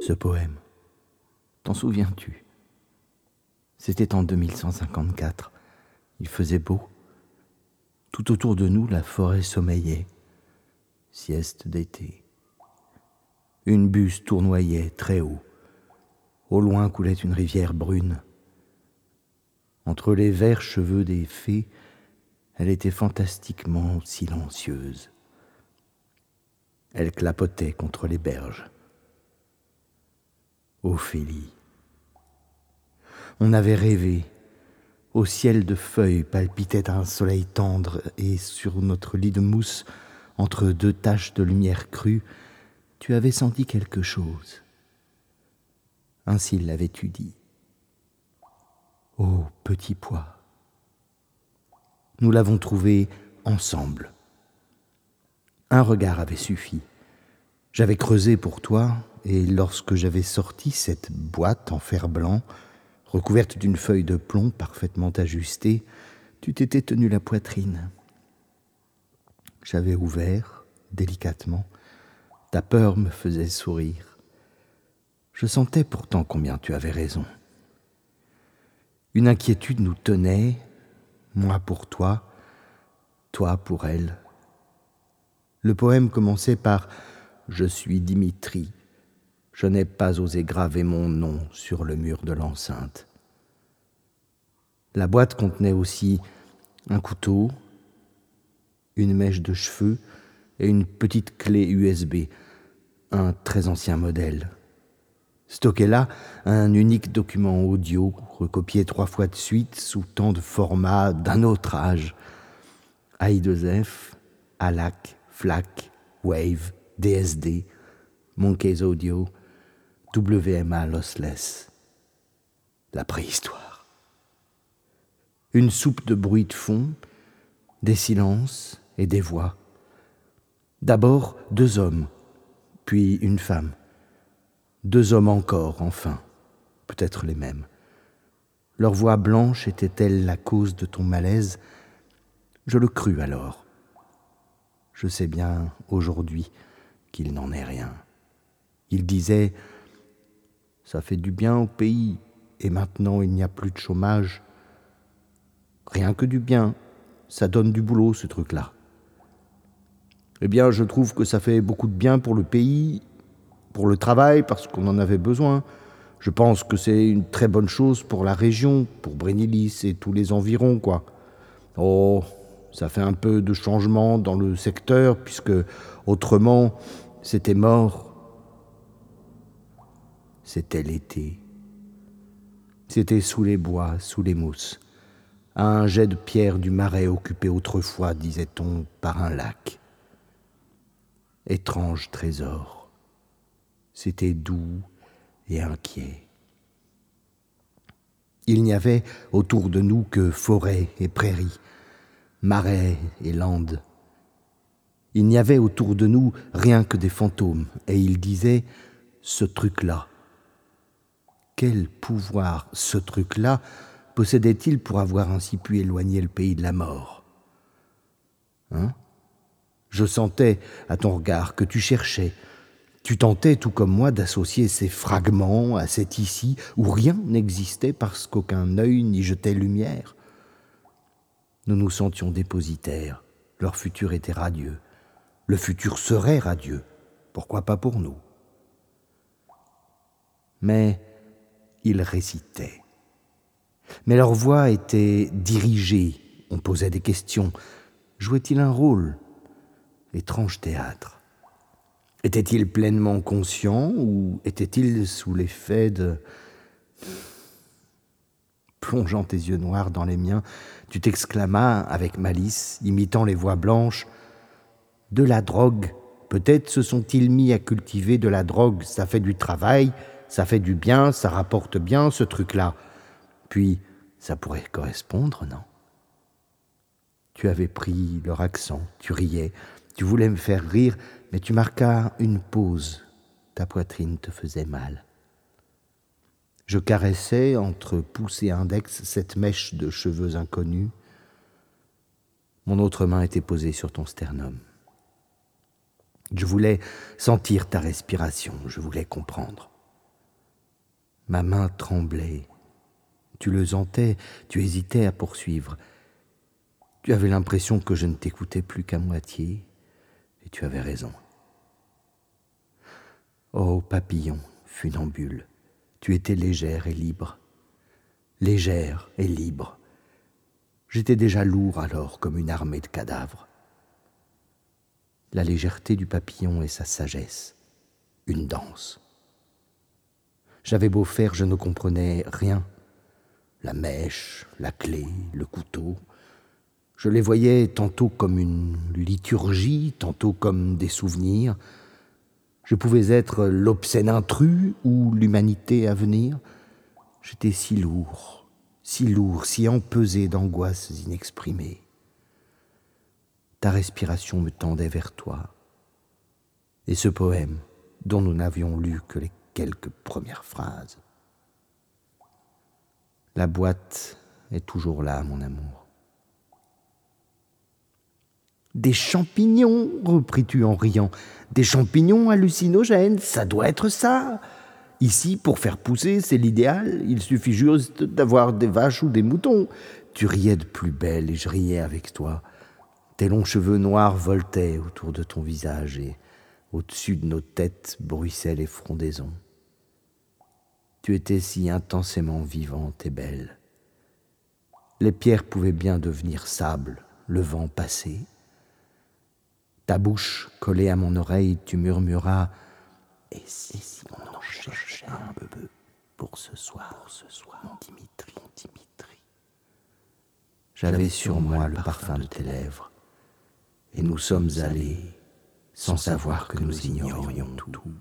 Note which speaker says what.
Speaker 1: Ce poème, t'en souviens-tu? C'était en 2154. Il faisait beau. Tout autour de nous, la forêt sommeillait. Sieste d'été. Une buse tournoyait très haut. Au loin coulait une rivière brune. Entre les verts cheveux des fées, elle était fantastiquement silencieuse. Elle clapotait contre les berges. Ophélie. On avait rêvé. Au ciel de feuilles palpitait un soleil tendre et sur notre lit de mousse, entre deux taches de lumière crue, tu avais senti quelque chose. Ainsi l'avais-tu dit. Ô petit pois, nous l'avons trouvé ensemble. Un regard avait suffi. J'avais creusé pour toi, et lorsque j'avais sorti cette boîte en fer blanc, recouverte d'une feuille de plomb parfaitement ajustée, tu t'étais tenu la poitrine. J'avais ouvert, délicatement, ta peur me faisait sourire. Je sentais pourtant combien tu avais raison. Une inquiétude nous tenait, moi pour toi, toi pour elle. Le poème commençait par Je suis Dimitri. Je n'ai pas osé graver mon nom sur le mur de l'enceinte. La boîte contenait aussi un couteau, une mèche de cheveux et une petite clé USB, un très ancien modèle. Stocké là, un unique document audio, recopié trois fois de suite sous tant de formats d'un autre âge. AI2F, ALAC, FLAC, Wave, DSD, Monkeys Audio, WMA Lossless. La préhistoire. Une soupe de bruit de fond, des silences et des voix. D'abord deux hommes, puis une femme. Deux hommes encore, enfin, peut-être les mêmes. Leur voix blanche était-elle la cause de ton malaise? Je le crus alors. Je sais bien aujourd'hui qu'il n'en est rien. Il disait Ça fait du bien au pays, et maintenant il n'y a plus de chômage. Rien que du bien, ça donne du boulot ce truc-là. Eh bien, je trouve que ça fait beaucoup de bien pour le pays, pour le travail, parce qu'on en avait besoin. Je pense que c'est une très bonne chose pour la région, pour Brénilis et tous les environs, quoi. Oh, ça fait un peu de changement dans le secteur, puisque autrement, c'était mort. C'était l'été. C'était sous les bois, sous les mousses, à un jet de pierre du marais occupé autrefois, disait-on, par un lac étrange trésor. C'était doux et inquiet. Il n'y avait autour de nous que forêts et prairies, marais et landes. Il n'y avait autour de nous rien que des fantômes, et il disait ce truc-là. Quel pouvoir ce truc-là possédait-il pour avoir ainsi pu éloigner le pays de la mort? Hein? Je sentais à ton regard que tu cherchais. Tu tentais, tout comme moi, d'associer ces fragments à cet ici où rien n'existait parce qu'aucun œil n'y jetait lumière. Nous nous sentions dépositaires. Leur futur était radieux. Le futur serait radieux. Pourquoi pas pour nous? Mais ils récitaient. Mais leur voix était dirigée. On posait des questions. Jouait-il un rôle? Étrange théâtre. Était-il pleinement conscient ou était-il sous l'effet de... Plongeant tes yeux noirs dans les miens, tu t'exclamas avec malice, imitant les voix blanches, De la drogue. Peut-être se sont-ils mis à cultiver de la drogue, ça fait du travail, ça fait du bien, ça rapporte bien ce truc-là. Puis, ça pourrait correspondre, non? Tu avais pris leur accent, tu riais, tu voulais me faire rire, mais tu marquas une pause. Ta poitrine te faisait mal. Je caressais entre pouce et index cette mèche de cheveux inconnus. Mon autre main était posée sur ton sternum. Je voulais sentir ta respiration, je voulais comprendre. Ma main tremblait. Tu le sentais, tu hésitais à poursuivre. Tu avais l'impression que je ne t'écoutais plus qu'à moitié, et tu avais raison. Oh papillon, funambule, tu étais légère et libre, légère et libre. J'étais déjà lourd alors comme une armée de cadavres. La légèreté du papillon et sa sagesse, une danse. J'avais beau faire, je ne comprenais rien. La mèche, la clé, le couteau. Je les voyais tantôt comme une liturgie, tantôt comme des souvenirs. Je pouvais être l'obscène intrus ou l'humanité à venir. J'étais si lourd, si lourd, si empesé d'angoisses inexprimées. Ta respiration me tendait vers toi. Et ce poème, dont nous n'avions lu que les quelques premières phrases. La boîte est toujours là, mon amour. Des champignons, repris-tu en riant. Des champignons hallucinogènes, ça doit être ça. Ici, pour faire pousser, c'est l'idéal. Il suffit juste d'avoir des vaches ou des moutons. Tu riais de plus belle et je riais avec toi. Tes longs cheveux noirs voltaient autour de ton visage et au-dessus de nos têtes bruissaient les frondaisons. Tu étais si intensément vivante et belle. Les pierres pouvaient bien devenir sable, le vent passé. Ta bouche collée à mon oreille, tu murmuras Et si, si on en cherchait un peu pour ce soir, pour ce soir, mon Dimitri, mon Dimitri. J'avais sur moi le parfum de tes lèvres, et nous sommes allés sans savoir que nous ignorions tout.